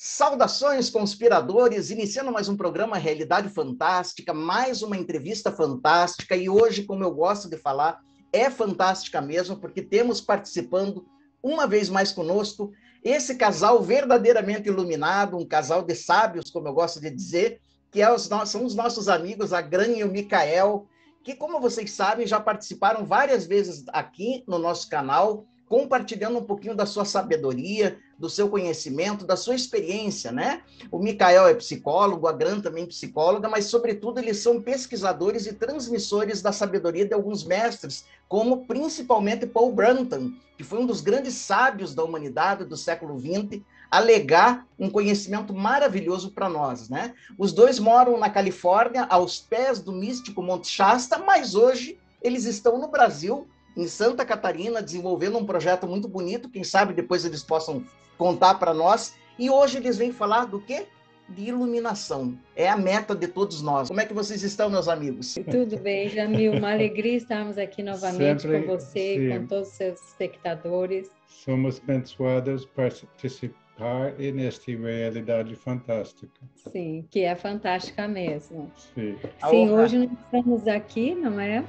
Saudações, conspiradores! Iniciando mais um programa Realidade Fantástica, mais uma entrevista fantástica. E hoje, como eu gosto de falar, é fantástica mesmo, porque temos participando uma vez mais conosco esse casal verdadeiramente iluminado, um casal de sábios, como eu gosto de dizer, que é os, são os nossos amigos, a Gran e o Mikael, que, como vocês sabem, já participaram várias vezes aqui no nosso canal compartilhando um pouquinho da sua sabedoria, do seu conhecimento, da sua experiência, né? O Mikael é psicólogo, a Gran também psicóloga, mas, sobretudo, eles são pesquisadores e transmissores da sabedoria de alguns mestres, como principalmente Paul Brunton, que foi um dos grandes sábios da humanidade do século XX, a legar um conhecimento maravilhoso para nós, né? Os dois moram na Califórnia, aos pés do místico Monte Shasta, mas hoje eles estão no Brasil em Santa Catarina, desenvolvendo um projeto muito bonito. Quem sabe depois eles possam contar para nós. E hoje eles vêm falar do quê? De iluminação. É a meta de todos nós. Como é que vocês estão, meus amigos? Tudo bem, Jamil. Uma alegria estarmos aqui novamente Sempre, com você e com todos os seus espectadores. Somos abençoados participar nesta realidade fantástica. Sim, que é fantástica mesmo. Sim, Sim hoje nós estamos aqui, não é?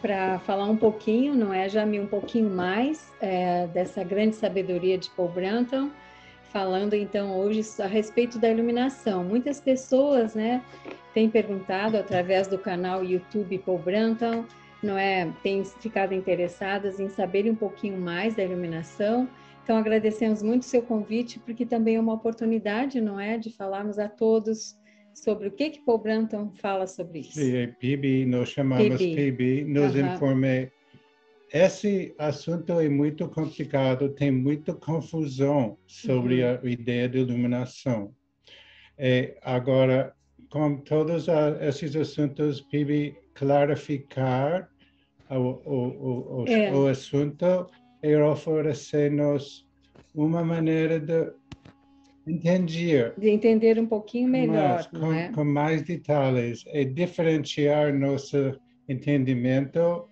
Para falar um pouquinho, não é, Jamie, um pouquinho mais é, dessa grande sabedoria de Paul Branton, falando então hoje a respeito da iluminação. Muitas pessoas, né, têm perguntado através do canal YouTube Paul Branton, não é, têm ficado interessadas em saber um pouquinho mais da iluminação. Então agradecemos muito o seu convite, porque também é uma oportunidade, não é, de falarmos a todos sobre o que que Paul Branton fala sobre isso. Sim, PB, nós chamamos PB, PB nos uhum. informe. Esse assunto é muito complicado, tem muita confusão sobre uhum. a ideia de iluminação. É, agora, com todos esses assuntos, PB clarificar o, o, o, é. o assunto e oferecer-nos uma maneira de Entendi. De entender um pouquinho melhor, Mas, com, é? com mais detalhes, é diferenciar nosso entendimento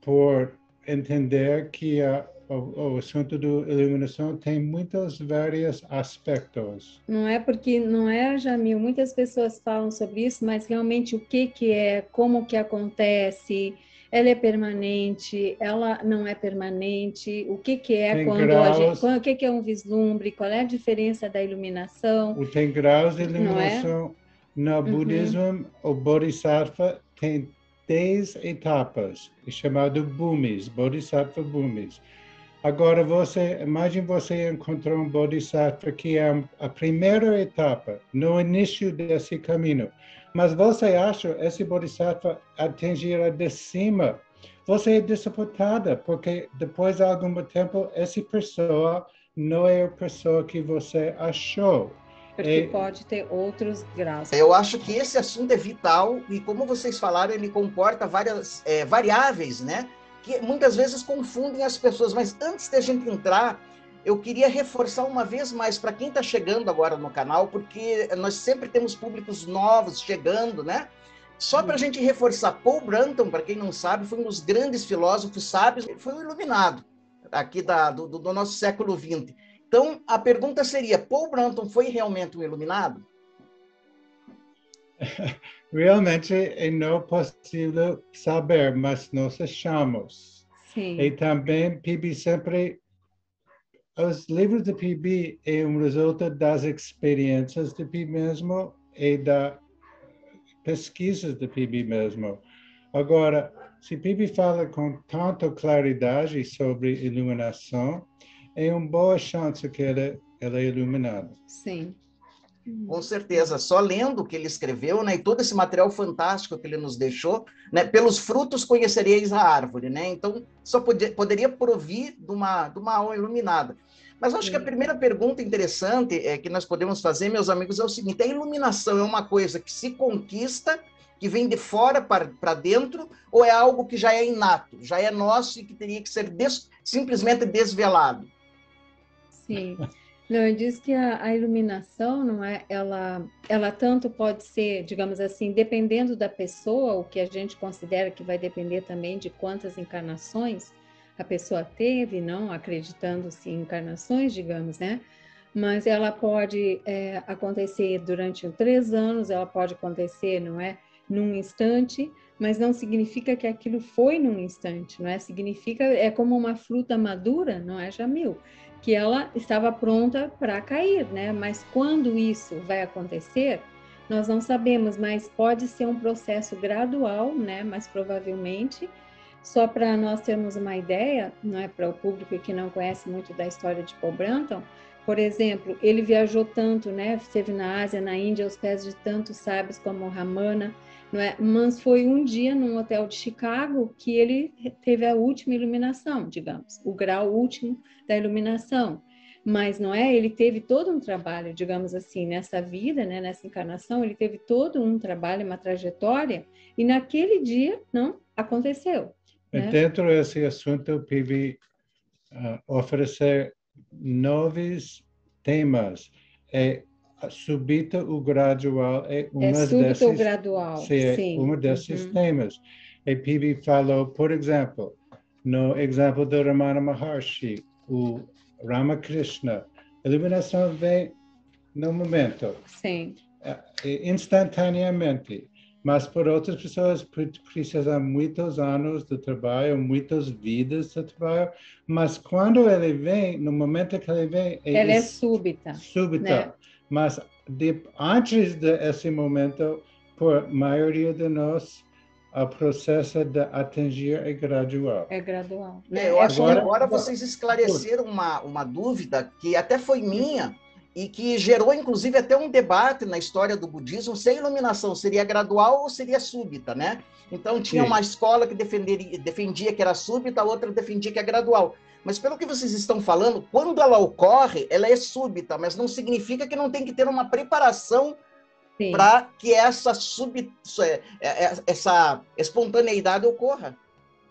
por entender que a, o, o, assunto da iluminação tem muitos vários aspectos. Não é porque não é, Jamil, muitas pessoas falam sobre isso, mas realmente o que que é, como que acontece, ela é permanente, ela não é permanente, o que, que é tem quando graus, a gente, o que, que é um vislumbre, qual é a diferença da iluminação. O tem graus de é? iluminação. É? No uhum. budismo, o Bodhisattva tem 10 etapas, é chamado Bhumis, Bodhisattva Bhumis. Agora, você, imagine você encontrou um Bodhisattva que é a primeira etapa, no início desse caminho. Mas você acha esse Bodhisattva atingirá de cima? Você é desapontada, porque depois de algum tempo, essa pessoa não é a pessoa que você achou. Porque é... pode ter outros graus. Eu acho que esse assunto é vital e, como vocês falaram, ele comporta várias é, variáveis, né? Que muitas vezes confundem as pessoas. Mas antes de a gente entrar eu queria reforçar uma vez mais para quem está chegando agora no canal, porque nós sempre temos públicos novos chegando, né? Só para a gente reforçar, Paul Branton, para quem não sabe, foi um dos grandes filósofos sábios, foi um iluminado aqui da, do, do nosso século XX. Então, a pergunta seria: Paul Branton foi realmente um iluminado? Realmente é não possível saber, mas nós achamos. Sim. E também PIB sempre os livros de PIB é um resultado das experiências de PIB mesmo e da pesquisas de PIB mesmo. Agora, se PIB fala com tanta claridade sobre iluminação, é uma boa chance que ela, ela é iluminada. Sim. Com certeza, só lendo o que ele escreveu, né, e todo esse material fantástico que ele nos deixou, né, pelos frutos conhecereis a árvore, né, então só podia, poderia provir de uma, de uma alma iluminada. Mas acho que a primeira pergunta interessante é, que nós podemos fazer, meus amigos, é o seguinte: a iluminação é uma coisa que se conquista, que vem de fora para dentro, ou é algo que já é inato, já é nosso e que teria que ser des, simplesmente desvelado? Sim. Não, eu disse que a, a, iluminação, não é, ela, ela tanto pode ser, digamos assim, dependendo da pessoa, o que a gente considera que vai depender também de quantas encarnações, a pessoa teve, não acreditando-se em encarnações, digamos, né? mas ela pode é, acontecer durante três anos, ela pode acontecer, não é, num instante, mas não significa que aquilo foi num instante, não é? Significa é como uma fruta madura, não é, Jamil? Que ela estava pronta para cair, né? Mas quando isso vai acontecer, nós não sabemos, mas pode ser um processo gradual, né? Mas provavelmente, só para nós termos uma ideia, não é para o público que não conhece muito da história de Paul Branton, por exemplo, ele viajou tanto, né? Esteve na Ásia, na Índia, aos pés de tantos sábios como Ramana, não é? Mas foi um dia num hotel de Chicago que ele teve a última iluminação, digamos, o grau último da iluminação. Mas não é? Ele teve todo um trabalho, digamos assim, nessa vida, né? Nessa encarnação, ele teve todo um trabalho, uma trajetória, e naquele dia não aconteceu. Né? Dentro desse assunto, PIB uh, oferecer novos temas. É súbito ou gradual é uma é desses, ou gradual, sim, sim. uma desses uhum. temas. E Pibi falou, por exemplo, no exemplo do Ramana Maharshi, o Ramakrishna, a iluminação vem no momento. Sim. É, instantaneamente. Mas por outras pessoas precisam muitos anos de trabalho, muitas vidas de trabalho. Mas quando ele vem, no momento que ele vem, ele, ele é súbita. Súbita. Né? Mas de, antes desse momento, por maioria de nós, o processo de atingir é gradual. É gradual. É, eu acho agora, que agora vocês esclareceram uma, uma dúvida que até foi minha e que gerou, inclusive, até um debate na história do budismo se a iluminação seria gradual ou seria súbita, né? Então, tinha Sim. uma escola que defenderia, defendia que era súbita, a outra defendia que é gradual. Mas, pelo que vocês estão falando, quando ela ocorre, ela é súbita, mas não significa que não tem que ter uma preparação para que essa, sub, é, é, essa espontaneidade ocorra.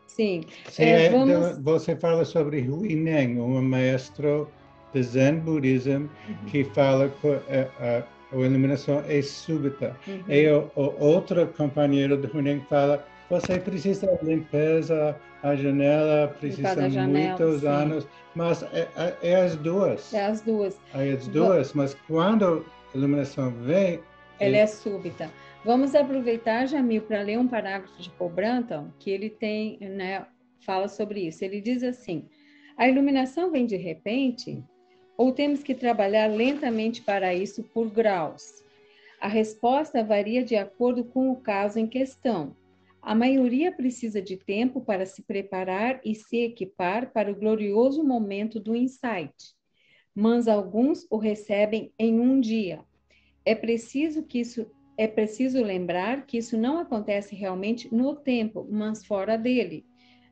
Sim. Sim é, vamos... Você fala sobre Huineng, um maestro de Zen Buddhism uhum. que fala que a, a, a iluminação é súbita. Uhum. E o, o, outro companheiro de Hunen fala você precisa limpeza, a janela precisa muitos sim. anos, mas é, é, é, as duas. É as duas. É as duas, mas quando a iluminação vem... Ela é, é súbita. Vamos aproveitar, Jamil, para ler um parágrafo de Paul Branton, que ele tem, né, fala sobre isso. Ele diz assim, a iluminação vem de repente ou temos que trabalhar lentamente para isso por graus? A resposta varia de acordo com o caso em questão. A maioria precisa de tempo para se preparar e se equipar para o glorioso momento do insight, mas alguns o recebem em um dia. É preciso que isso é preciso lembrar que isso não acontece realmente no tempo, mas fora dele,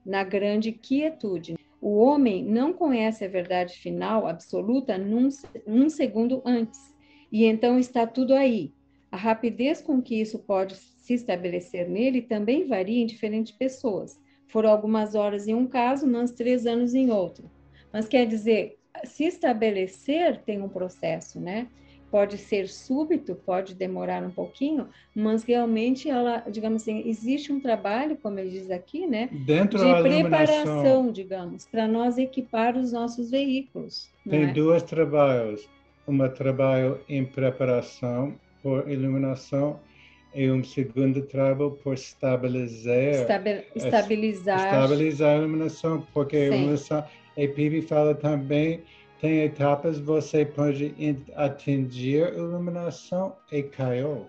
na grande quietude. O homem não conhece a verdade final absoluta num, um segundo antes, e então está tudo aí. A rapidez com que isso pode se estabelecer nele também varia em diferentes pessoas. Foram algumas horas em um caso, mas três anos em outro. Mas quer dizer, se estabelecer tem um processo, né? pode ser súbito, pode demorar um pouquinho, mas realmente ela, digamos assim, existe um trabalho, como ele diz aqui, né, Dentro de preparação, digamos, para nós equipar os nossos veículos. Tem é? dois trabalhos, um trabalho em preparação por iluminação e um segundo trabalho por estabilizar Estabil estabilizar estabilizar a iluminação, porque Sim. a iluminação, a PIB fala também tem etapas você pode atingir iluminação e caiu.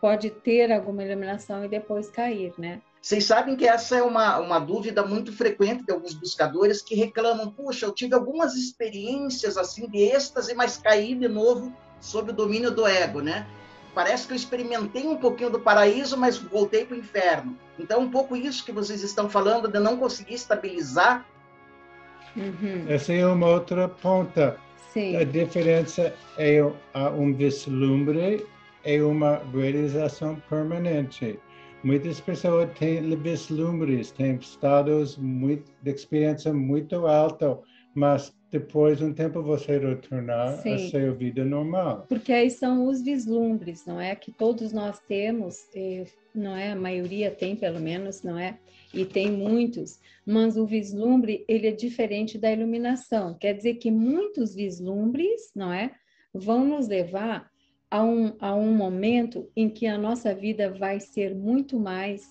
Pode ter alguma iluminação e depois cair, né? Vocês sabem que essa é uma, uma dúvida muito frequente de alguns buscadores que reclamam: puxa, eu tive algumas experiências assim de êxtase, mas caí de novo sob o domínio do ego, né? Parece que eu experimentei um pouquinho do paraíso, mas voltei para o inferno. Então, um pouco isso que vocês estão falando de não conseguir estabilizar Uhum. Essa é uma outra ponta. Sim. A diferença é um vislumbre e uma realização permanente. Muitas pessoas têm vislumbres, têm estados muito, de experiência muito alto, mas depois de um tempo você retornar Sim. a sua vida normal. Porque aí são os vislumbres, não é? Que todos nós temos, não é? A maioria tem pelo menos, não é? E tem muitos, mas o vislumbre ele é diferente da iluminação. Quer dizer que muitos vislumbres, não é? vão nos levar a um, a um momento em que a nossa vida vai ser muito mais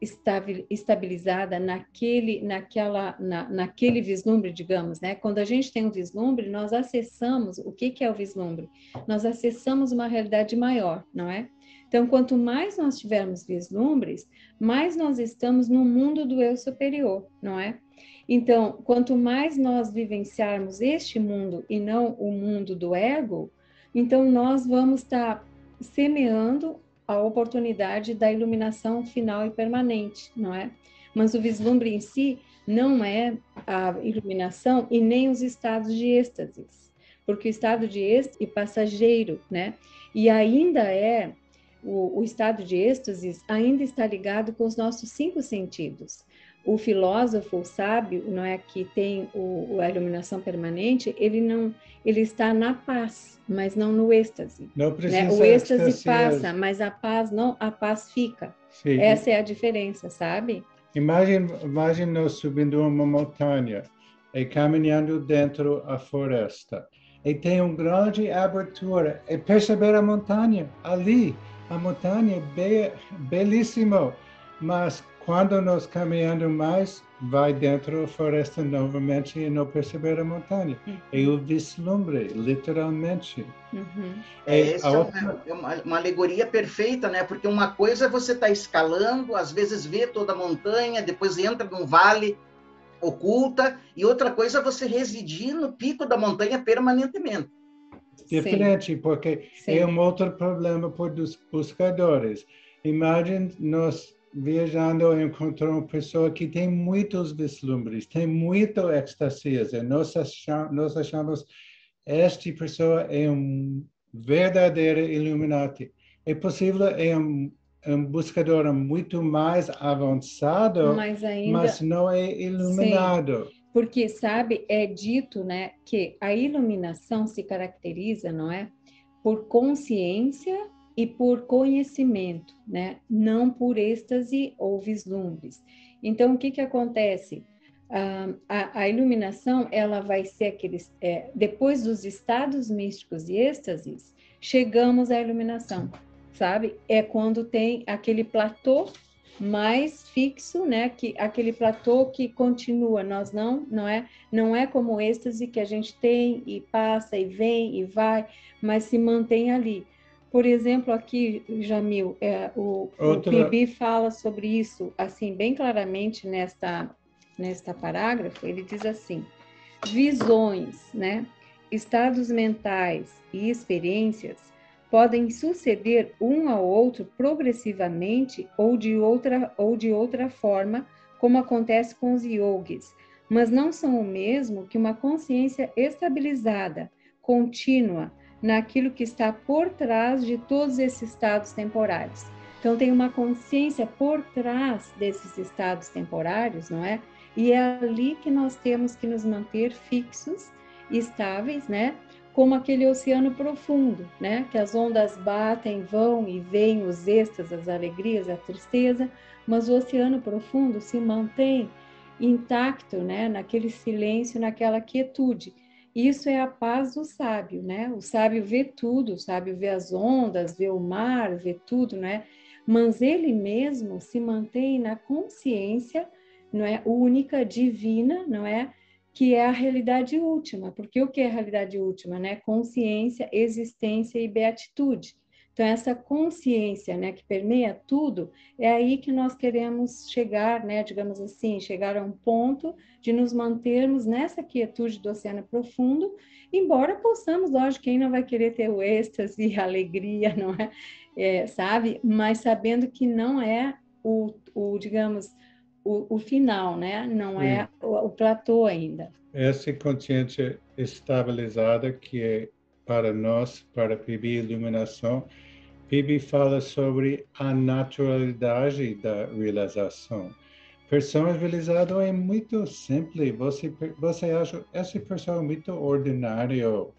estabilizada naquele, naquela, na, naquele vislumbre, digamos, né? Quando a gente tem um vislumbre, nós acessamos, o que, que é o vislumbre? Nós acessamos uma realidade maior, não é? Então, quanto mais nós tivermos vislumbres, mais nós estamos no mundo do eu superior, não é? Então, quanto mais nós vivenciarmos este mundo e não o mundo do ego, então nós vamos estar semeando a oportunidade da iluminação final e permanente, não é? Mas o vislumbre em si não é a iluminação e nem os estados de êxtase, porque o estado de êxtase é passageiro, né? E ainda é o, o estado de êxtase ainda está ligado com os nossos cinco sentidos o filósofo, o sábio, não é que tem o, a iluminação permanente, ele não, ele está na paz, mas não no êxtase. Não precisa né? O êxtase passa, mas a paz não, a paz fica. Sim. Essa é a diferença, sabe? Imagine, imagine nós subindo uma montanha e caminhando dentro da floresta. E tem uma grande abertura e perceber a montanha ali. A montanha é be belíssima, mas quando nós caminhando mais, vai dentro da floresta novamente e não perceber a montanha. Uhum. É o vislumbre, literalmente. Uhum. É, é, outra... é uma, uma, alegoria perfeita, né? Porque uma coisa é você estar tá escalando, às vezes vê toda a montanha, depois entra num vale oculta, e outra coisa é você residir no pico da montanha permanentemente. Diferente, Sim. porque Sim. é um outro problema para os buscadores. Imagine nós viajando encontrou uma pessoa que tem muitos vislumbres, tem muito extasias, e nós achamos, nós achamos esta pessoa é um verdadeiro iluminati. É possível, é um, um buscador muito mais avançado, mas, ainda, mas não é iluminado. Sim, porque, sabe, é dito né, que a iluminação se caracteriza, não é? Por consciência e por conhecimento, né? não por êxtase ou vislumbres. Então, o que, que acontece? Ah, a, a, iluminação ela vai ser aqueles é, depois dos estados místicos e êxtases chegamos à iluminação sabe é quando tem aquele platô mais fixo né que aquele platô que continua nós não não é não é como o êxtase que a gente tem e passa e vem e vai mas se mantém ali por exemplo, aqui, Jamil, é, o, Outra... o Bibi fala sobre isso, assim, bem claramente nesta, nesta parágrafo, ele diz assim, visões, né, estados mentais e experiências podem suceder um ao outro progressivamente ou de outra, ou de outra forma, como acontece com os yogis, mas não são o mesmo que uma consciência estabilizada, contínua, naquilo que está por trás de todos esses estados temporários. Então, tem uma consciência por trás desses estados temporários, não é? E é ali que nós temos que nos manter fixos, estáveis, né? Como aquele oceano profundo, né? Que as ondas batem, vão e vêm, os êxtases, as alegrias, a tristeza, mas o oceano profundo se mantém intacto, né? Naquele silêncio, naquela quietude. Isso é a paz do sábio, né? O sábio vê tudo, o sábio vê as ondas, vê o mar, vê tudo, né? Mas ele mesmo se mantém na consciência, não é única, divina, não é? Que é a realidade última. Porque o que é a realidade última, né? Consciência, existência e beatitude. Então, essa consciência né, que permeia tudo, é aí que nós queremos chegar, né, digamos assim, chegar a um ponto de nos mantermos nessa quietude do oceano profundo, embora possamos, lógico, quem não vai querer ter o êxtase, a alegria, não é? é sabe? Mas sabendo que não é o, o digamos, o, o, final, né? Não é o, o platô ainda. Essa consciência estabilizada que é para nós, para pedir iluminação, Bibi fala sobre a naturalidade da realização. Pessoa realizada é muito simples. Você, você acha essa pessoa é muito ordinário,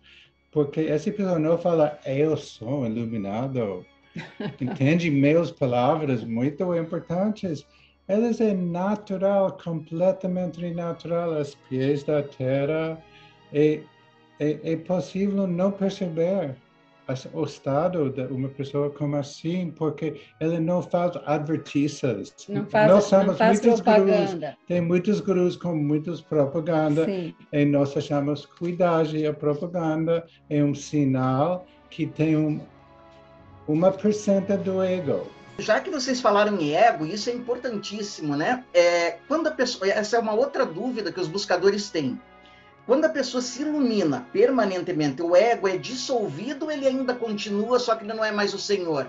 porque essa pessoa não fala eu sou iluminado. Entende meus palavras muito importantes. Elas é natural, completamente natural, aos pés da terra. E é, é possível não perceber o estado de uma pessoa como assim, porque ele não faz advertisas. Não faz, nós somos não faz muitos propaganda. Gurus, tem muitos gurus com muitas propaganda Sim. e nós achamos cuidado a propaganda é um sinal que tem um, uma percenta do ego. Já que vocês falaram em ego, isso é importantíssimo, né? É, quando a pessoa, essa é uma outra dúvida que os buscadores têm. Quando a pessoa se ilumina permanentemente, o ego é dissolvido, ele ainda continua, só que ele não é mais o Senhor.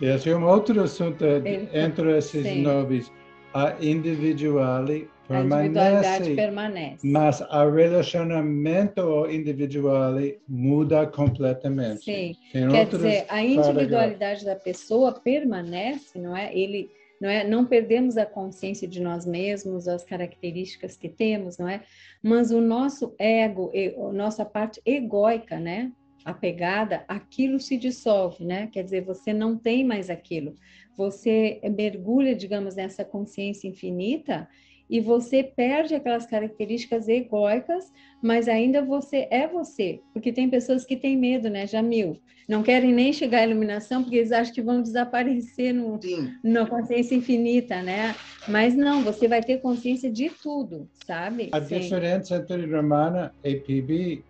Esse é um outro assunto entre esses sim. nobres. A individualidade permanece, permanece, mas o relacionamento individual muda completamente. Sim, Tem quer dizer, a individualidade da pessoa permanece, não é? Ele não é? Não perdemos a consciência de nós mesmos, as características que temos, não é? Mas o nosso ego, a nossa parte egóica, né? Apegada, aquilo se dissolve, né? Quer dizer, você não tem mais aquilo. Você mergulha, digamos, nessa consciência infinita e você perde aquelas características egóicas, mas ainda você é você. Porque tem pessoas que têm medo, né, Jamil? Não querem nem chegar à iluminação porque eles acham que vão desaparecer no, na consciência infinita, né? Mas não, você vai ter consciência de tudo, sabe? A Sim. diferença entre Ramana e PB,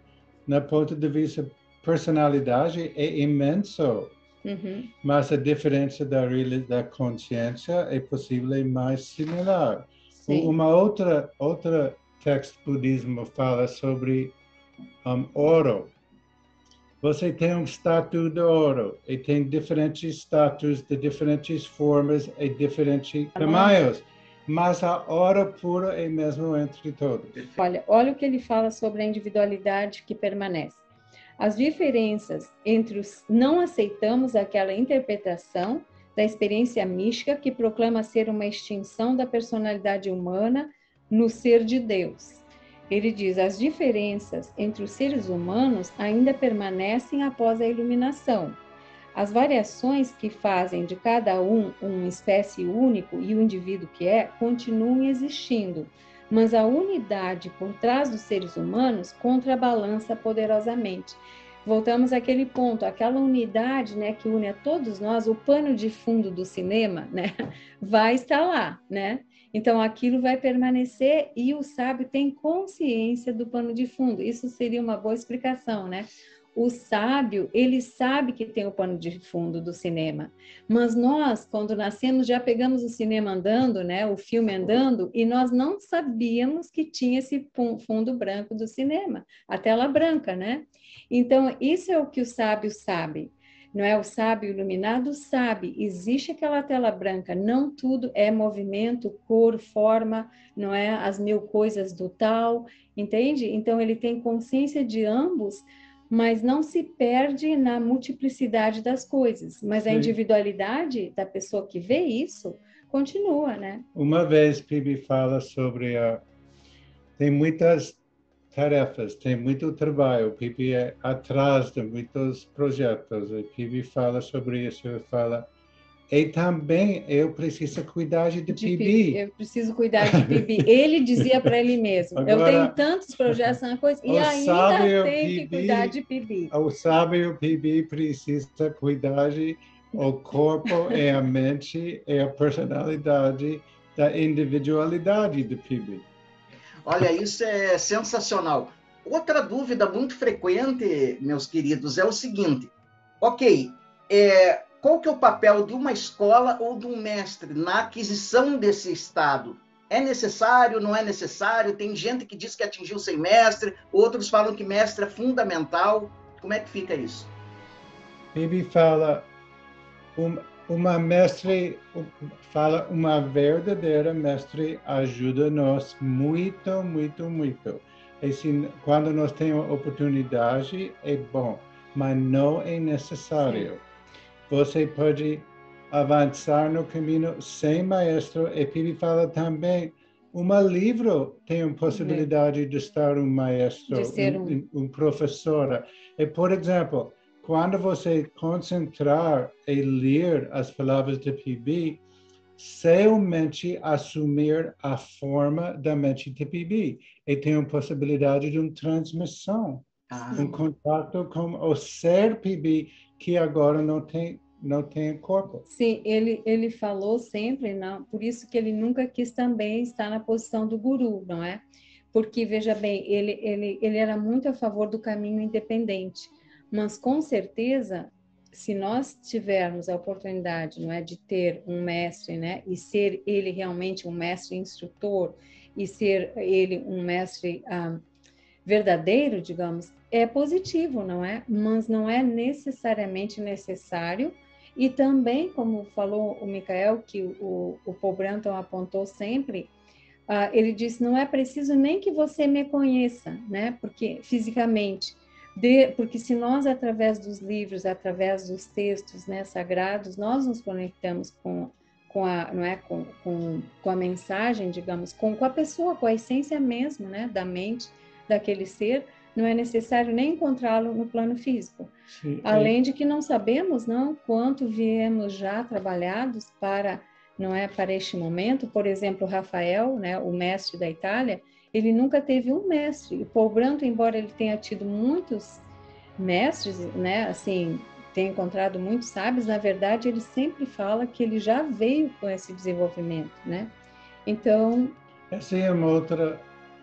na ponto de vista personalidade, é imenso. Uhum. Mas a diferença da, da consciência é possível mais similar. Sim. Uma outra outra texto budismo fala sobre um, ouro. Você tem um estátua de ouro e tem diferentes estátuas de diferentes formas e diferentes tamanhos. Mas a ouro pura é mesmo entre todos. Olha, olha o que ele fala sobre a individualidade que permanece. As diferenças entre os não aceitamos aquela interpretação da experiência mística que proclama ser uma extinção da personalidade humana no ser de Deus. Ele diz: as diferenças entre os seres humanos ainda permanecem após a iluminação. As variações que fazem de cada um uma espécie único e o indivíduo que é continuam existindo, mas a unidade por trás dos seres humanos contrabalança poderosamente voltamos àquele ponto, aquela unidade, né, que une a todos nós, o pano de fundo do cinema, né, vai estar lá, né? Então aquilo vai permanecer e o sábio tem consciência do pano de fundo. Isso seria uma boa explicação, né? O sábio, ele sabe que tem o pano de fundo do cinema, mas nós, quando nascemos, já pegamos o cinema andando, né, o filme andando, e nós não sabíamos que tinha esse fundo branco do cinema, a tela branca, né? Então, isso é o que o sábio sabe. Não é o sábio iluminado sabe, existe aquela tela branca, não tudo é movimento, cor, forma, não é as mil coisas do tal, entende? Então ele tem consciência de ambos, mas não se perde na multiplicidade das coisas, mas Sim. a individualidade da pessoa que vê isso continua, né? Uma vez Pibi fala sobre a tem muitas tarefas, tem muito trabalho, o PIB é atrás de muitos projetos, o PIB fala sobre isso, fala e também eu preciso cuidar de, de PIB. Eu preciso cuidar de PIB. Ele dizia para ele mesmo, Agora, eu tenho tantos projetos na coisa e ainda tenho PIB, que cuidar de PIB. O sábio PIB precisa cuidar de o corpo e a mente e a personalidade da individualidade do PIB. Olha, isso é sensacional. Outra dúvida muito frequente, meus queridos, é o seguinte: ok, é, qual que é o papel de uma escola ou de um mestre na aquisição desse estado? É necessário, não é necessário? Tem gente que diz que atingiu sem mestre, outros falam que mestre é fundamental. Como é que fica isso? Bibi fala, um, uma mestre fala uma verdadeira mestre ajuda nós muito muito muito assim quando nós temos oportunidade é bom mas não é necessário você pode avançar no caminho sem maestro e ele fala também um livro tem a possibilidade de estar um maestro, um, um, um professora. E, por exemplo, quando você concentrar e ler as palavras de PB, seu mente assumir a forma da mente de PB e tem a possibilidade de uma transmissão. ah. um contato com o ser PB que agora não tem não tem corpo. Sim, ele ele falou sempre, não, por isso que ele nunca quis também estar na posição do guru, não é? Porque veja bem, ele ele ele era muito a favor do caminho independente, mas com certeza se nós tivermos a oportunidade, não é, de ter um mestre, né, e ser ele realmente um mestre instrutor e ser ele um mestre ah, verdadeiro, digamos, é positivo, não é? Mas não é necessariamente necessário. E também, como falou o Michael, que o, o Paul Branton apontou sempre, uh, ele disse, não é preciso nem que você me conheça, né? Porque fisicamente, de, porque se nós através dos livros, através dos textos, né, sagrados, nós nos conectamos com com a, não é, com, com, com a mensagem, digamos, com, com a pessoa, com a essência mesmo, né, da mente daquele ser, não é necessário nem encontrá-lo no plano físico. Sim, é. Além é. de que não sabemos, não, quanto viemos já trabalhados para, não é, para este momento. Por exemplo, Rafael, né, o mestre da Itália, ele nunca teve um mestre. E Paul Branto, embora ele tenha tido muitos mestres, né, assim, tenha encontrado muitos sábios, na verdade, ele sempre fala que ele já veio com esse desenvolvimento, né? Então... Essa é uma outra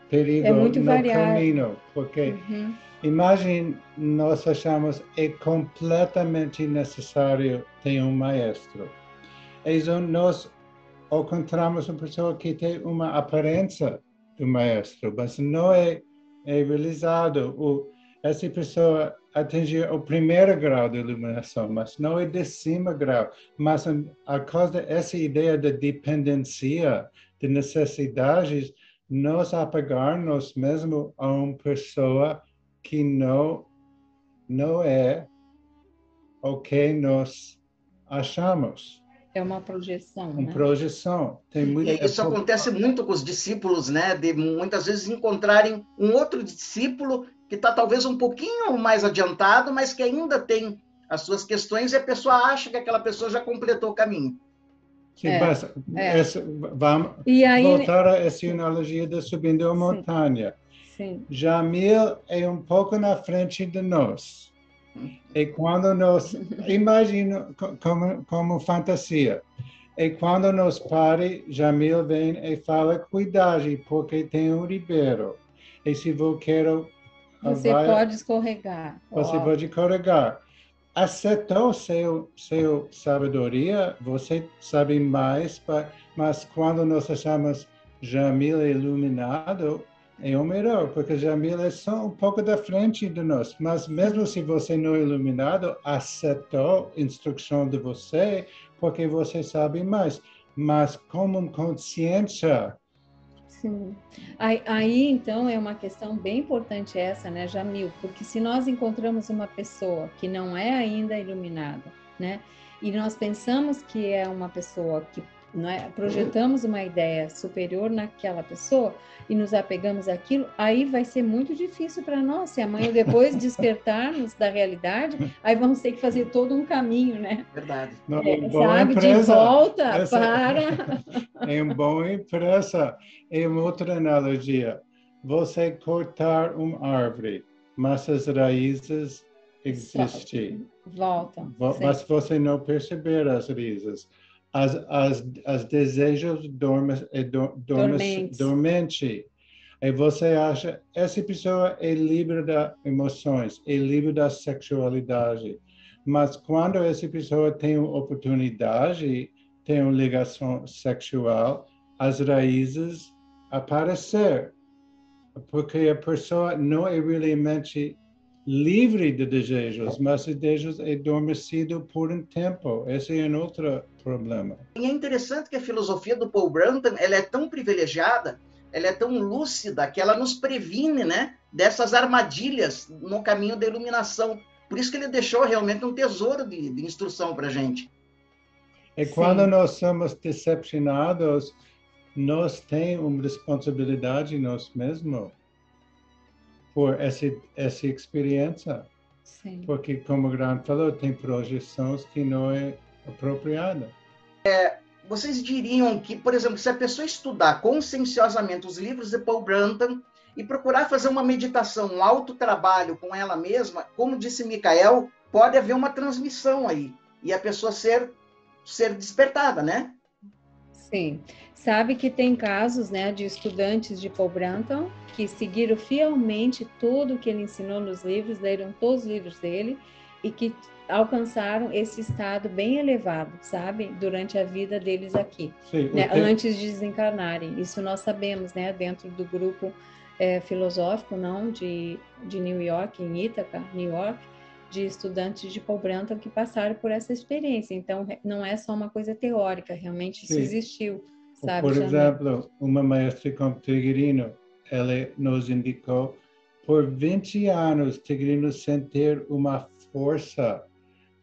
perigo é muito no variado. caminho, porque uhum. imagine nós achamos é completamente necessário ter um maestro. E nós encontramos uma pessoa que tem uma aparência do maestro, mas não é, é realizado. O, essa pessoa atingir o primeiro grau de iluminação, mas não é de cima grau. Mas a causa dessa ideia de dependência, de necessidades, nos apegarmos mesmo a uma pessoa que não, não é o que nós achamos. É uma projeção. Uma né? projeção. Tem muito, e isso acontece muito com os discípulos, né? De muitas vezes encontrarem um outro discípulo que está talvez um pouquinho mais adiantado, mas que ainda tem as suas questões e a pessoa acha que aquela pessoa já completou o caminho. Sim, é, é. Essa, vamos aí, voltar a essa analogia de subindo a montanha. Sim. Jamil é um pouco na frente de nós. E quando nós, imagino como, como fantasia, e quando nós pare, Jamil vem e fala, cuidado, porque tem um ribeiro. E se eu quero... Você vai, pode escorregar. Você oh. pode escorregar aceitou seu seu sabedoria, você sabe mais, mas quando nós achamos Jamil iluminado, é o melhor, porque Jamil é só um pouco da frente de nós. Mas mesmo se você não é iluminado, aceitou a instrução de você, porque você sabe mais. Mas como consciência, Sim. Aí, aí, então, é uma questão bem importante essa, né, Jamil? Porque se nós encontramos uma pessoa que não é ainda iluminada, né, e nós pensamos que é uma pessoa que é? projetamos uma ideia superior naquela pessoa e nos apegamos àquilo, aí vai ser muito difícil para nós. Se amanhã depois despertarmos da realidade, aí vamos ter que fazer todo um caminho, né? Verdade. Não, é, sabe, empresa, de volta essa, para. É uma boa empresa. É uma outra analogia. Você cortar uma árvore, mas as raízes existem. Voltam. Mas você não perceber as raízes as, as, as desejos dorme, eh, dorme, dormente. E você acha, essa pessoa é livre das emoções, é livre da sexualidade. Mas quando essa pessoa tem uma oportunidade, tem uma ligação sexual, as raízes aparecer. Porque a pessoa não é realmente livre de desejos, mas desejos é adormecido por um tempo. Esse é outro problema. E é interessante que a filosofia do Paul Branton ela é tão privilegiada, ela é tão lúcida que ela nos previne, né, dessas armadilhas no caminho da iluminação. Por isso que ele deixou realmente um tesouro de, de instrução para gente. E quando Sim. nós somos decepcionados, nós temos uma responsabilidade nós mesmos por essa, essa experiência. Sim. Porque, como o Grant falou, tem projeções que não é apropriada. É, vocês diriam que, por exemplo, se a pessoa estudar conscienciosamente os livros de Paul Branton e procurar fazer uma meditação, um autotrabalho com ela mesma, como disse Micael, pode haver uma transmissão aí e a pessoa ser ser despertada, né? Sim. Sabe que tem casos, né, de estudantes de Paul Branton que seguiram fielmente tudo que ele ensinou nos livros, leram todos os livros dele e que alcançaram esse estado bem elevado, sabe, durante a vida deles aqui, Sim, né? antes de desencarnarem. Isso nós sabemos, né, dentro do grupo é, filosófico, não, de, de New York, em Ítaca, New York, de estudantes de Paul Branton que passaram por essa experiência. Então, não é só uma coisa teórica, realmente isso Sim. existiu, sabe? Por exemplo, uma maestra como Tigirino, ela nos indicou por 20 anos Tigirino sentir uma força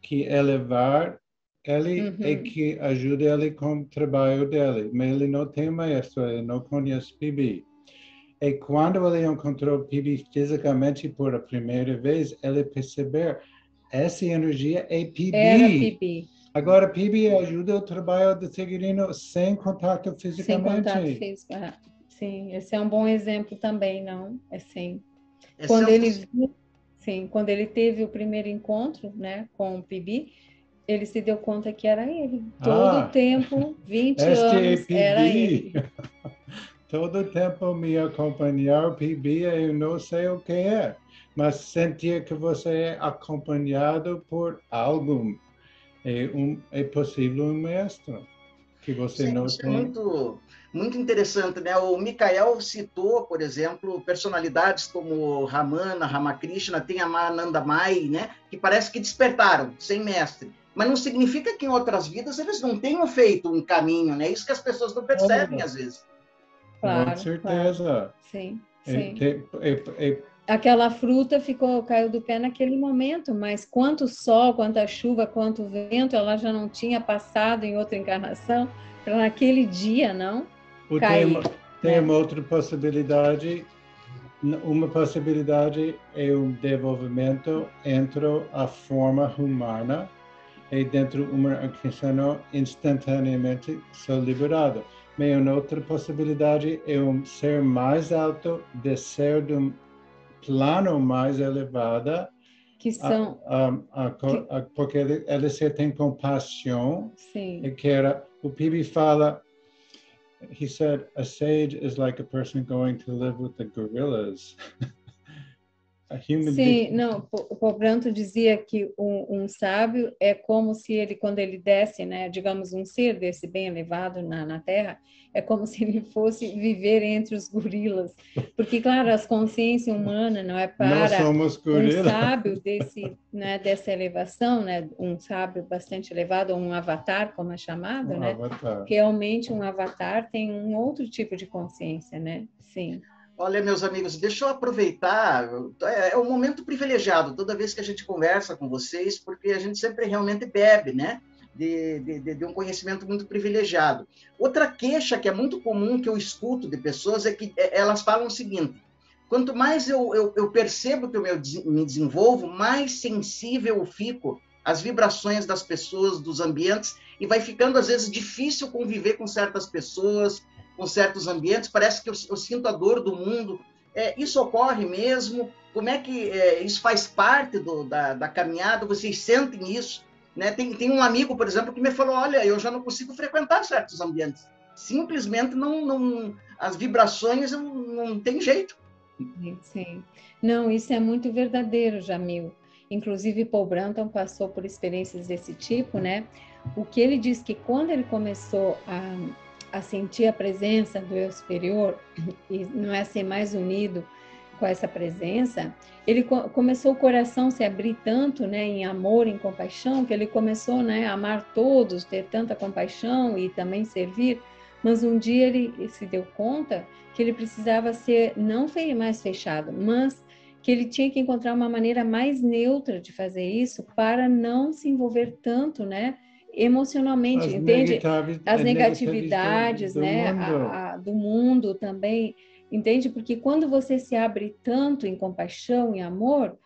que elevar ele uhum. e que ajuda ele com o trabalho dele. Mas ele não tem maestro, ele não conhece PIB. E quando ele encontrou PIB fisicamente por a primeira vez, ele percebeu essa energia é PIB. Era. Agora, PIB ajuda o trabalho do Tigurino sem contato fisicamente. Sem contato físico. Ah, sim, esse é um bom exemplo também, não? Assim, quando é ele sim, quando ele teve o primeiro encontro, né, com o PIB, ele se deu conta que era ele. Todo ah, o tempo, 20 é anos, é era ele. todo tempo me acompanhar, PB, eu não sei o que é, mas sentir que você é acompanhado por algum. É, um, é possível um mestre que você Sim, não tem. Muito, muito interessante, né? O Mikael citou, por exemplo, personalidades como Ramana, Ramakrishna, tem a Mananda Mai, né? Que parece que despertaram, sem mestre. Mas não significa que em outras vidas eles não tenham feito um caminho, né? Isso que as pessoas não percebem às vezes. Claro, Com certeza. Claro. Sim, sim. É, é, é, Aquela fruta ficou, caiu do pé naquele momento, mas quanto sol, quanta chuva, quanto vento, ela já não tinha passado em outra encarnação, para naquele dia, não? Cair, tem, tem né? uma outra possibilidade, uma possibilidade é o desenvolvimento entre a forma humana e dentro de uma encarnação instantaneamente sou liberado. Mas uma outra possibilidade é um ser mais alto descer de um plano mais elevado. Que são. A, a, a, que... porque ele, ele tem compaixão. Sim. E que era, o Pibi fala, he said, a sage is like a person going to live with the gorillas. Sim, não, o Pobranto dizia que um, um, sábio é como se ele, quando ele desce, né, digamos, um ser desse bem elevado na, na Terra, é como se ele fosse viver entre os gorilas. Porque, claro, a consciência humana não é para um sábio desse, né, dessa elevação, né, um sábio bastante elevado, ou um avatar, como é chamado, um né? Avatar. Realmente um avatar tem um outro tipo de consciência, né? Sim. Olha, meus amigos, deixa eu aproveitar. É, é um momento privilegiado toda vez que a gente conversa com vocês, porque a gente sempre realmente bebe, né? De, de, de, um conhecimento muito privilegiado. Outra queixa que é muito comum que eu escuto de pessoas é que é, elas falam o seguinte: quanto mais eu, eu, eu percebo que eu me desenvolvo, mais sensível eu fico às vibrações das pessoas, dos ambientes, e vai ficando às vezes difícil conviver com certas pessoas, com certos ambientes, parece que eu, eu sinto a dor do mundo. É, isso ocorre mesmo? Como é que é, isso faz parte do, da, da, caminhada? Vocês sentem isso? Né? Tem, tem um amigo, por exemplo, que me falou: olha, eu já não consigo frequentar certos ambientes. Simplesmente não, não as vibrações não, não tem jeito. Sim. Não, isso é muito verdadeiro, Jamil. Inclusive, Paul Branton passou por experiências desse tipo, né? O que ele diz que quando ele começou a a sentir a presença do eu superior e não é ser mais unido com essa presença, ele co começou o coração se abrir tanto, né, em amor, em compaixão, que ele começou, né, a amar todos, ter tanta compaixão e também servir. Mas um dia ele se deu conta que ele precisava ser não mais fechado, mas que ele tinha que encontrar uma maneira mais neutra de fazer isso para não se envolver tanto, né, emocionalmente, as entende? As negatividades, do né, mundo. A, a, do mundo também, entende? Porque quando você se abre tanto em compaixão e amor,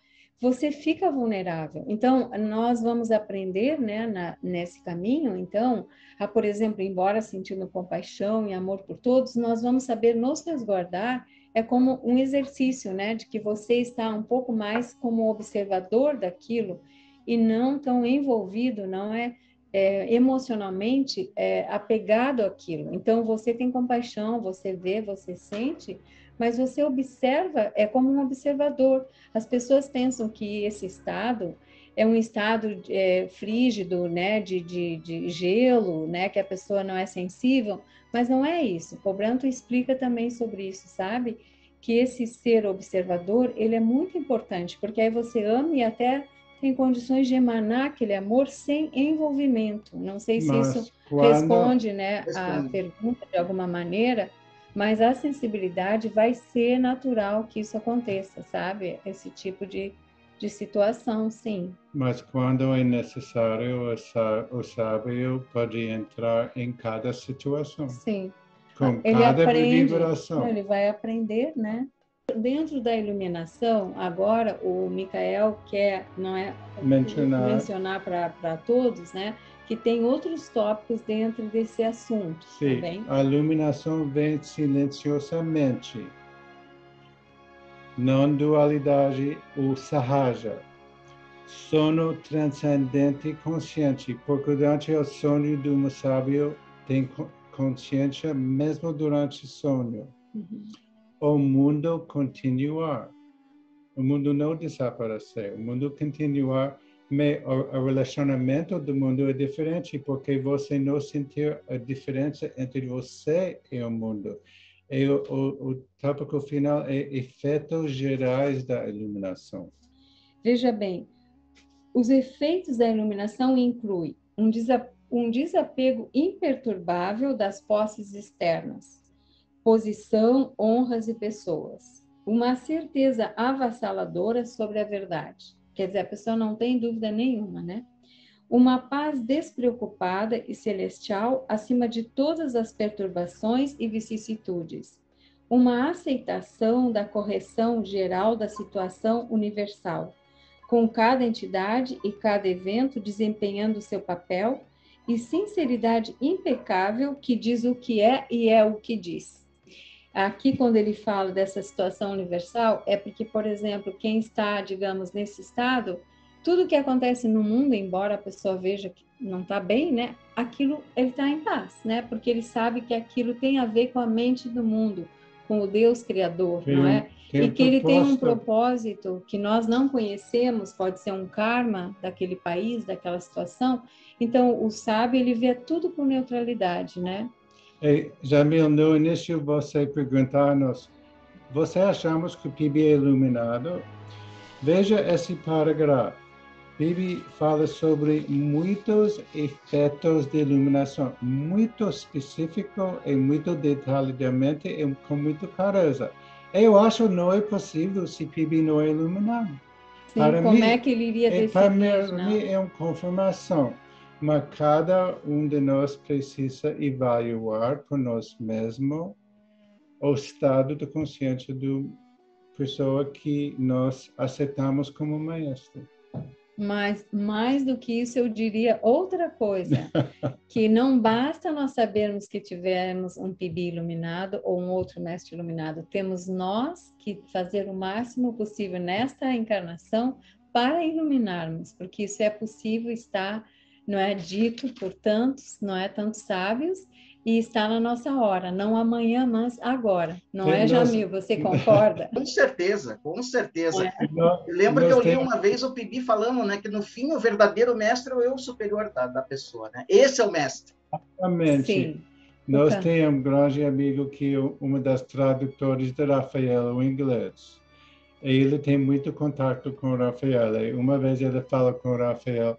você fica vulnerável. Então, nós vamos aprender, né, na, nesse caminho, então, a, por exemplo, embora sentindo compaixão e amor por todos, nós vamos saber nos resguardar é como um exercício, né, de que você está um pouco mais como observador daquilo e não tão envolvido, não é, é emocionalmente é, apegado àquilo. Então você tem compaixão, você vê, você sente, mas você observa, é como um observador. As pessoas pensam que esse estado é um estado é, frígido, né, de, de, de, gelo, né, que a pessoa não é sensível, mas não é isso. Cobranto explica também sobre isso, sabe? Que esse ser observador, ele é muito importante, porque aí você ama e até tem condições de emanar aquele amor sem envolvimento. Não sei se mas isso responde, né, responde. a pergunta de alguma maneira, mas a sensibilidade vai ser natural que isso aconteça, sabe? Esse tipo de, de situação, sim. Mas quando é necessário, o sábio pode entrar em cada situação. Sim. Com ele cada aprende, vibração. Ele vai aprender, né? Dentro da iluminação, agora o Micael quer não é mencionar, mencionar para todos, né? que tem outros tópicos dentro desse assunto. Sim, também. a iluminação vem silenciosamente. Não dualidade, o sahaja. Sono transcendente consciente, porque durante o sonho do um sábio tem consciência mesmo durante o sonho. Uhum. O mundo continuar. O mundo não desaparecer, o mundo continuar mas o, relacionamento do mundo é diferente porque você não sentir a diferença entre você e o mundo. E o, o, o tópico final é efeitos gerais da iluminação. Veja bem, os efeitos da iluminação incluem um, um desapego imperturbável das posses externas, posição, honras e pessoas, uma certeza avassaladora sobre a verdade, Quer dizer, a pessoa não tem dúvida nenhuma, né? Uma paz despreocupada e celestial acima de todas as perturbações e vicissitudes. Uma aceitação da correção geral da situação universal, com cada entidade e cada evento desempenhando seu papel e sinceridade impecável que diz o que é e é o que diz. Aqui, quando ele fala dessa situação universal, é porque, por exemplo, quem está, digamos, nesse estado, tudo que acontece no mundo, embora a pessoa veja que não está bem, né? Aquilo ele está em paz, né? Porque ele sabe que aquilo tem a ver com a mente do mundo, com o Deus Criador, Sim, não é? E que ele tem um propósito que nós não conhecemos, pode ser um karma daquele país, daquela situação. Então, o sábio ele vê tudo com neutralidade, né? E, Jamil, no início você perguntar-nos, você achamos que o PIB é iluminado? Veja esse parágrafo. PIB fala sobre muitos efeitos de iluminação, muito específico e muito detalhadamente e com muita clareza. Eu acho que não é possível se PIB não é iluminado. Sim, para como mim, é que ele iria definir? Para mim, é uma confirmação mas cada um de nós precisa avaliar por nós mesmos o estado de consciência da pessoa que nós aceitamos como maestro. Mas mais do que isso, eu diria outra coisa, que não basta nós sabermos que tivemos um PIB iluminado ou um outro mestre iluminado, temos nós que fazer o máximo possível nesta encarnação para iluminarmos, porque isso é possível estar não é dito por tantos, não é tantos sábios, e está na nossa hora, não amanhã, mas agora. Não Sim, é, Jamil? Você concorda? com certeza, com certeza. É. Eu lembro que eu li uma vez o Pibi falando né, que no fim o verdadeiro mestre é o eu superior da, da pessoa. Né? Esse é o mestre. Exatamente. Sim. Nós então. temos um grande amigo que é uma das tradutores de Rafael, o inglês. Ele tem muito contato com o Rafael. Uma vez ele fala com o Rafael,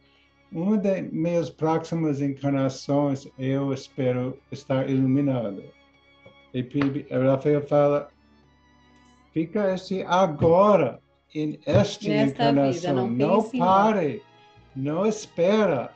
uma das minhas próximas encarnações, eu espero estar iluminado. E Rafael fala, fica assim agora, em esta Nesta encarnação. Vida, não, não pare, não espera.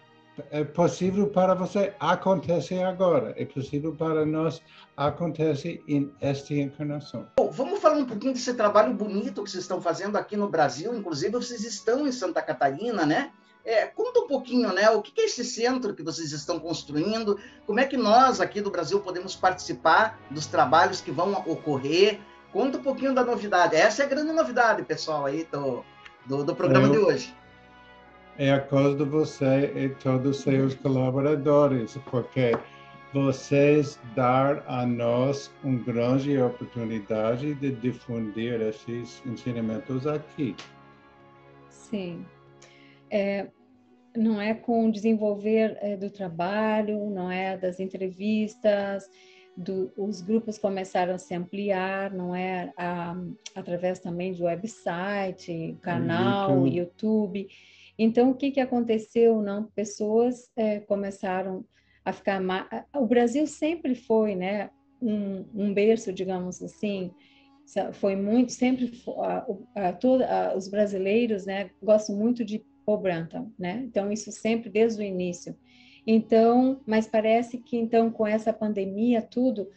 É possível para você acontecer agora. É possível para nós acontecer em esta encarnação. Bom, vamos falar um pouquinho desse trabalho bonito que vocês estão fazendo aqui no Brasil. Inclusive, vocês estão em Santa Catarina, né? É, conta um pouquinho, né? O que é esse centro que vocês estão construindo? Como é que nós aqui do Brasil podemos participar dos trabalhos que vão ocorrer? Conta um pouquinho da novidade. Essa é a grande novidade, pessoal, aí do, do, do programa Eu, de hoje. É a causa de você e todos os seus colaboradores, porque vocês dar a nós uma grande oportunidade de difundir esses ensinamentos aqui. Sim. É, não é com o desenvolver é, do trabalho, não é das entrevistas, do, os grupos começaram a se ampliar, não é a, através também do website, canal, YouTube. YouTube. Então, o que, que aconteceu? Não, pessoas é, começaram a ficar. O Brasil sempre foi, né, um, um berço, digamos assim, foi muito, sempre, os brasileiros, né, gostam muito de Branton, né, então isso sempre desde o início. Então, mas parece que então com essa pandemia tudo,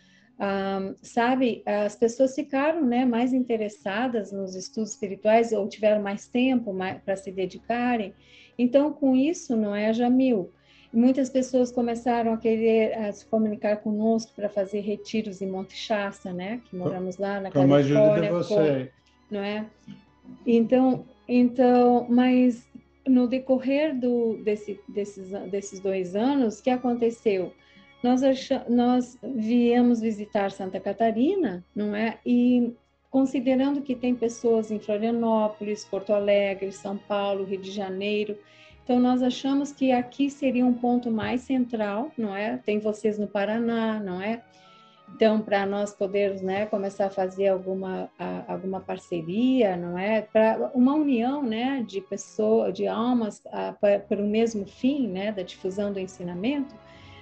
sabe, as pessoas ficaram, né, mais interessadas nos estudos espirituais ou tiveram mais tempo para se dedicarem. Então, com isso, não é, Jamil? Muitas pessoas começaram a querer a se comunicar conosco para fazer retiros em Monte Shasta, né? Que moramos lá na com Califórnia. Ajuda você. Não é? Então, então, mas no decorrer do, desse, desses, desses dois anos, o que aconteceu? Nós, nós viemos visitar Santa Catarina, não é? E considerando que tem pessoas em Florianópolis, Porto Alegre, São Paulo, Rio de Janeiro, então, nós achamos que aqui seria um ponto mais central, não é? Tem vocês no Paraná, não é? Então, para nós podermos né, começar a fazer alguma, a, alguma parceria, não é? Para uma união né, de pessoas, de almas para o mesmo fim né, da difusão do ensinamento,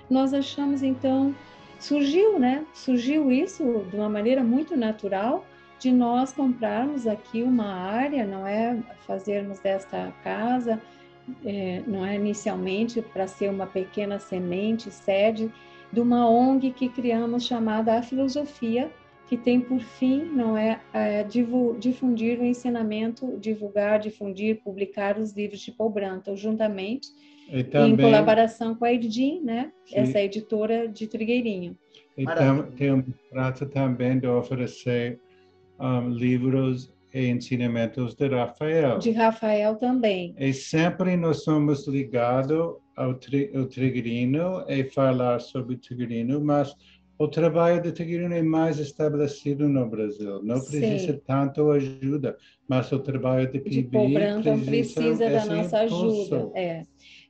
nós achamos então, surgiu, né? Surgiu isso de uma maneira muito natural de nós comprarmos aqui uma área, não é? Fazermos desta casa é, não é inicialmente para ser uma pequena semente, sede de uma ONG que criamos chamada A Filosofia, que tem por fim, não é, é difundir o ensinamento, divulgar, difundir, publicar os livros de Paul Branton, juntamente, também, em colaboração com a Edin, né, sim. essa editora de Trigueirinho. E tem um prato também de oferecer um, livros e ensinamentos de Rafael. De Rafael também. E sempre nós somos ligados ao, tri, ao Tigrino e falar sobre o Tigrino, mas o trabalho do Tigrino é mais estabelecido no Brasil. Não precisa Sim. tanto ajuda, mas o trabalho de PIB precisa, precisa da nossa impulso. ajuda. É.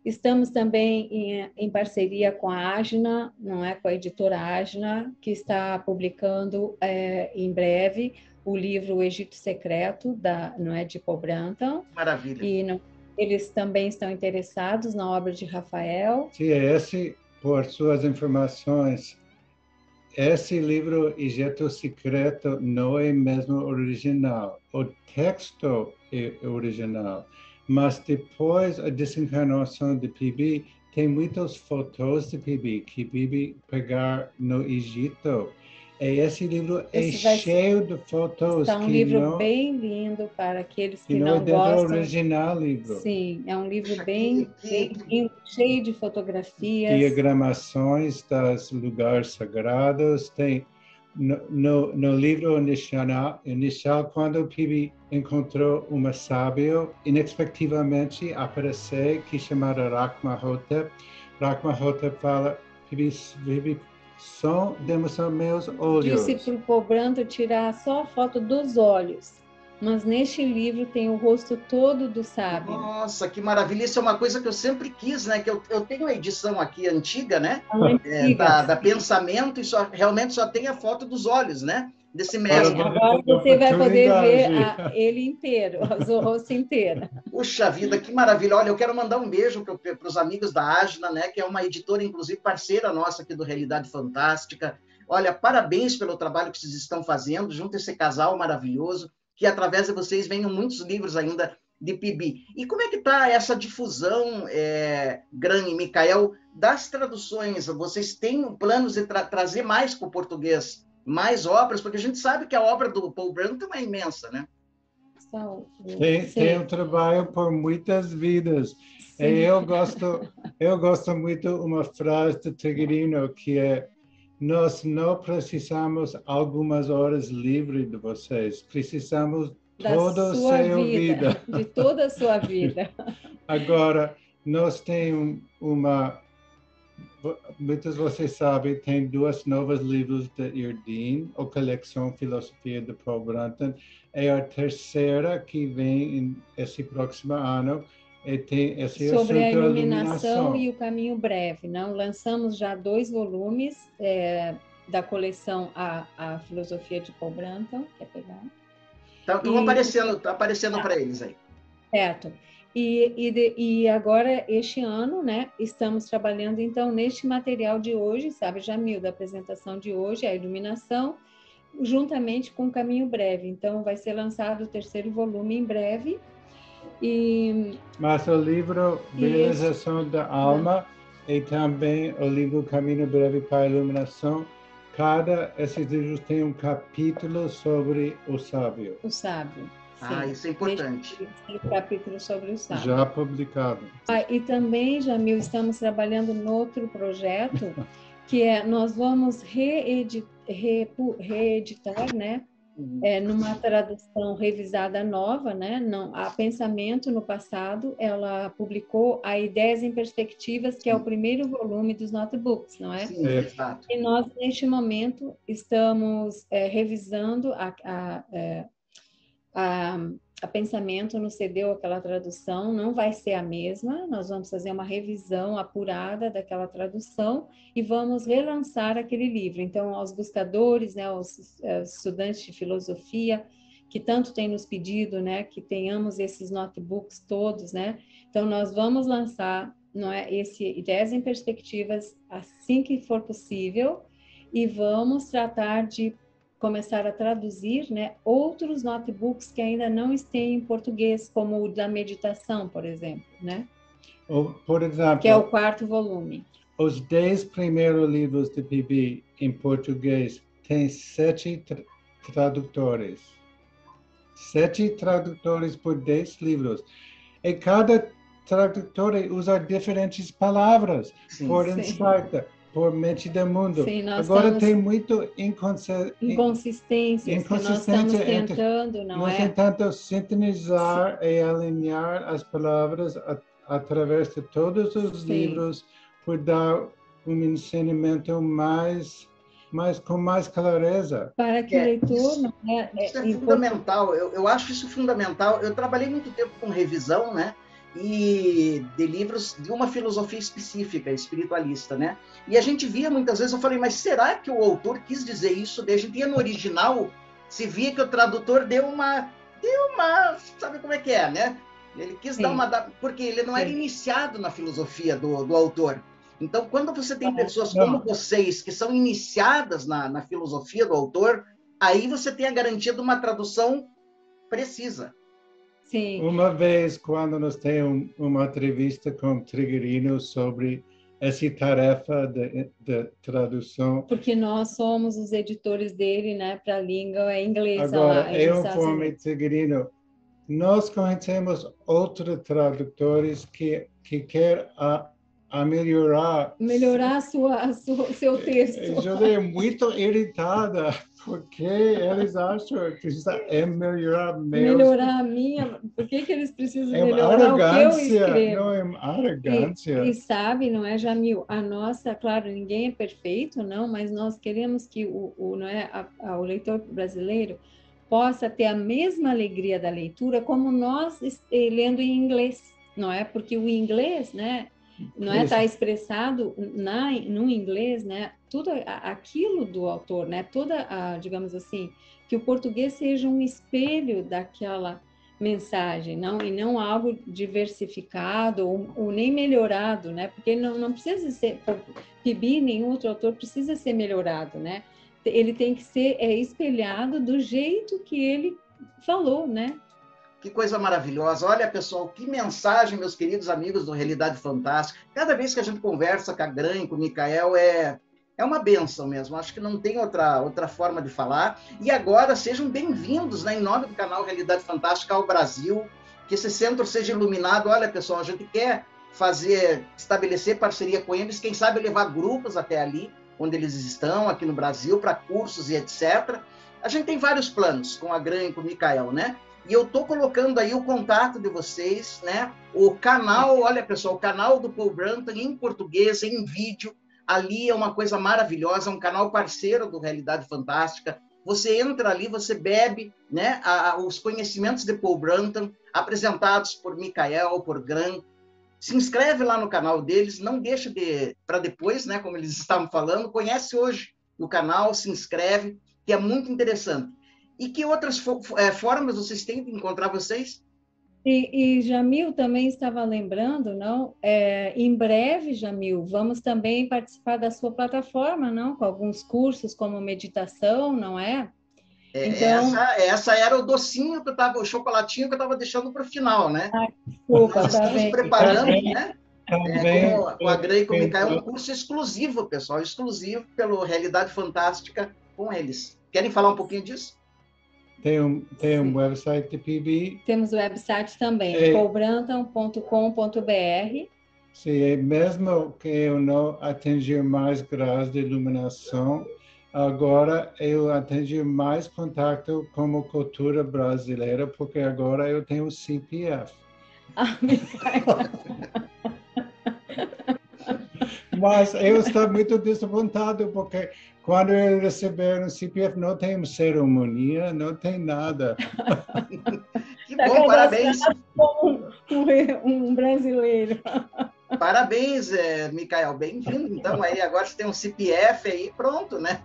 Estamos também em, em, parceria com a Agna, não é, com a editora Agna, que está publicando é, em breve o livro O Egito Secreto, da, não é, de Paul Branton. Maravilha. E não, eles também estão interessados na obra de Rafael. Sim, esse, por suas informações, esse livro Egito Secreto não é mesmo original. O texto é original, mas depois a desencarnação de Bibi, tem muitas fotos de Bibi que Bibi pegar no Egito é, esse livro é esse é cheio de fotos. É um livro não, bem lindo para aqueles que, que não, não é gostam. original livro. Sim, é um livro bem, bem cheio de fotografias. Diagramações dos lugares sagrados. Tem no, no, no livro inicial, inicial, quando o Pibi encontrou uma sábio, inexpectativamente apareceu que chamada Rakmahotep. Rakmahotep fala, Pibi, Pibi só demos meus olhos. Disse para o Pobranto tirar só a foto dos olhos. Mas neste livro tem o rosto todo do sábio. Nossa, que maravilha! Isso é uma coisa que eu sempre quis, né? Que eu, eu tenho a edição aqui antiga, né? É, da, da Pensamento, e só, realmente só tem a foto dos olhos, né? Desse mestre. Agora você vai poder ver a, ele inteiro, o rosto inteiro. Puxa vida, que maravilha. Olha, eu quero mandar um beijo para os amigos da Agna, né, que é uma editora, inclusive, parceira nossa aqui do Realidade Fantástica. Olha, parabéns pelo trabalho que vocês estão fazendo, junto a esse casal maravilhoso, que através de vocês venham muitos livros ainda de PIB. E como é que está essa difusão, é, Gran e Micael, das traduções? Vocês têm planos de tra trazer mais para o português mais obras, porque a gente sabe que a obra do Paul Branton é imensa, né? Tem, tem um trabalho por muitas vidas. Sim. Eu gosto, eu gosto muito uma frase de Tigrino que é nós não precisamos algumas horas livres de vocês, precisamos da toda a sua vida, vida, De toda a sua vida. Agora, nós temos uma. Muitos de vocês sabem, tem dois novos livros de Irdin, a coleção Filosofia de Paul Brunton. É a terceira que vem esse próximo ano. E tem esse Sobre a iluminação, e o caminho breve. Não lançamos já dois volumes é, da coleção a, a Filosofia de Paul Brunton. Quer pegar? Estão aparecendo, tá aparecendo para eles aí. Certo. E, e, de, e, agora, este ano, né, estamos trabalhando, então, neste material de hoje, sabe, Jamil, da apresentação de hoje, a iluminação, juntamente com o Caminho Breve. Então, vai ser lançado o terceiro volume em breve. E, Mas o livro Realização esse... da Alma e também o livro Caminho Breve para a Iluminação Cada esses livros tem um capítulo sobre o sábio. O sábio. Ah, isso é importante. Tem um capítulo sobre o sábio. Já publicado. Ah, e também, Jamil, estamos trabalhando no outro projeto, que é nós vamos reeditar, reeditar né? é, numa tradução revisada nova, né? Não, a Pensamento no passado, ela publicou a Ideias em Perspectivas, que é o primeiro volume dos notebooks, não é? Sim, exato. E nós neste momento estamos é, revisando a, a, é, a, a Pensamento nos cedeu aquela tradução, não vai ser a mesma, nós vamos fazer uma revisão apurada daquela tradução e vamos relançar aquele livro. Então, aos buscadores, né, aos, aos estudantes de filosofia, que tanto têm nos pedido, né, que tenhamos esses notebooks todos, né? Então, nós vamos lançar, não é, esse Ideias em Perspectivas assim que for possível e vamos tratar de começar a traduzir né, outros notebooks que ainda não estão em português, como o da meditação, por exemplo, né? por exemplo, que é o quarto volume. Os dez primeiros livros de PB em português têm sete tra tradutores. Sete tradutores por dez livros. E cada tradutor usa diferentes palavras sim, por instante por mente do mundo. Sim, Agora tem muito inconsistência, inconsistências que nós estamos tentando, não nós é? Nós tentamos sintonizar Sim. e alinhar as palavras a, através de todos os Sim. livros por dar um ensinamento mais mas com mais clareza. Para que o é, leitor... Isso, é, isso é, é fundamental, eu, eu acho isso fundamental. Eu trabalhei muito tempo com revisão, né? E de livros de uma filosofia específica, espiritualista, né? E a gente via muitas vezes, eu falei, mas será que o autor quis dizer isso? Daí a gente ia no original, se via que o tradutor deu uma, deu uma, sabe como é que é, né? Ele quis Sim. dar uma, porque ele não Sim. era iniciado na filosofia do, do autor. Então, quando você tem pessoas como vocês que são iniciadas na, na filosofia do autor, aí você tem a garantia de uma tradução precisa. Sim. Uma vez, quando nós temos uma entrevista com Triguerino sobre essa tarefa de, de, tradução. Porque nós somos os editores dele, né, para a língua inglesa. Agora, lá, eu, como Triguerino, nós conhecemos outros tradutores que, que querem a melhorar. Melhorar a sua, a sua, seu texto. Eu estou muito irritada, porque eles acham que precisa é melhorar meu. Melhorar a minha. Por que, que eles precisam é melhorar o que eu escrevo? Não, é arrogância. E, e sabe, não é, Jamil? A nossa, claro, ninguém é perfeito, não, mas nós queremos que o, o, não é, a, a, o leitor brasileiro possa ter a mesma alegria da leitura como nós lendo em inglês, não é? Porque o inglês, né? Não é? Está expressado na no inglês né? Tudo aquilo do autor né? Toda a digamos assim que o português seja um espelho daquela mensagem não? E não algo diversificado ou, ou nem melhorado né? Porque não, não precisa ser Pibi nenhum outro autor precisa ser melhorado né? Ele tem que ser é, espelhado do jeito que ele falou né que coisa maravilhosa. Olha, pessoal, que mensagem, meus queridos amigos do Realidade Fantástica. Cada vez que a gente conversa com a Gran com o Mikael, é, é uma benção mesmo. Acho que não tem outra, outra forma de falar. E agora, sejam bem-vindos, né, em nome do canal Realidade Fantástica ao Brasil. Que esse centro seja iluminado. Olha, pessoal, a gente quer fazer, estabelecer parceria com eles, quem sabe levar grupos até ali, onde eles estão aqui no Brasil, para cursos e etc. A gente tem vários planos com a Gran e com o Mikael, né? E eu estou colocando aí o contato de vocês, né? O canal, olha pessoal, o canal do Paul Branton em português, em vídeo, ali é uma coisa maravilhosa, é um canal parceiro do Realidade Fantástica. Você entra ali, você bebe né, a, os conhecimentos de Paul Branton, apresentados por Mikael, por Gran. Se inscreve lá no canal deles, não deixa de para depois, né, como eles estavam falando, conhece hoje o canal, se inscreve, que é muito interessante. E que outras é, formas vocês têm de encontrar vocês? E, e, Jamil também estava lembrando, não? É, em breve, Jamil, vamos também participar da sua plataforma, não? Com alguns cursos como meditação, não é? é então... essa, essa era o docinho que eu tava, o chocolatinho que eu estava deixando para o final, né? Ah, desculpa, Nós tá estamos bem. preparando, também, né? Também, é, com, com a Grey e com o Micael, um curso exclusivo, pessoal, exclusivo pelo Realidade Fantástica com eles. Querem falar um pouquinho disso? Tem um, tem um website de PB. Temos o website também, é. Sim, mesmo que eu não atingir mais graus de iluminação, agora eu atingi mais contato com a cultura brasileira, porque agora eu tenho CPF. Ah, Mas eu estou muito desapontado, porque quando eles receberam o CPF, não tem cerimônia, não tem nada. que bom, parabéns. Um, um brasileiro. Parabéns, é, Micael, bem-vindo. Então, aí agora você tem um CPF aí, pronto, né?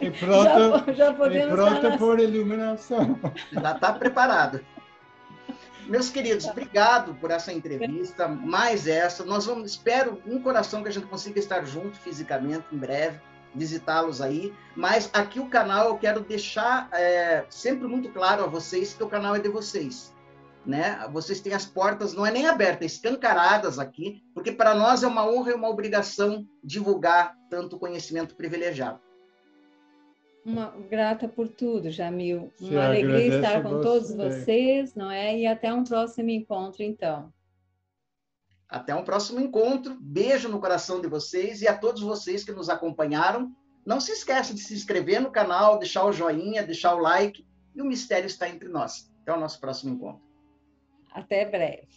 e pronto, já, já e pronto por iluminação. Já está preparado. Meus queridos, obrigado por essa entrevista, mais essa. Nós vamos, espero, um coração que a gente consiga estar junto fisicamente em breve, visitá-los aí. Mas aqui o canal eu quero deixar é, sempre muito claro a vocês que o canal é de vocês. Né? Vocês têm as portas, não é nem abertas, escancaradas aqui, porque para nós é uma honra e uma obrigação divulgar tanto conhecimento privilegiado. Uma grata por tudo, Jamil. Uma alegria estar com você. todos vocês, não é? E até um próximo encontro, então. Até um próximo encontro. Beijo no coração de vocês e a todos vocês que nos acompanharam. Não se esqueça de se inscrever no canal, deixar o joinha, deixar o like. E o mistério está entre nós. Até o nosso próximo encontro. Até breve.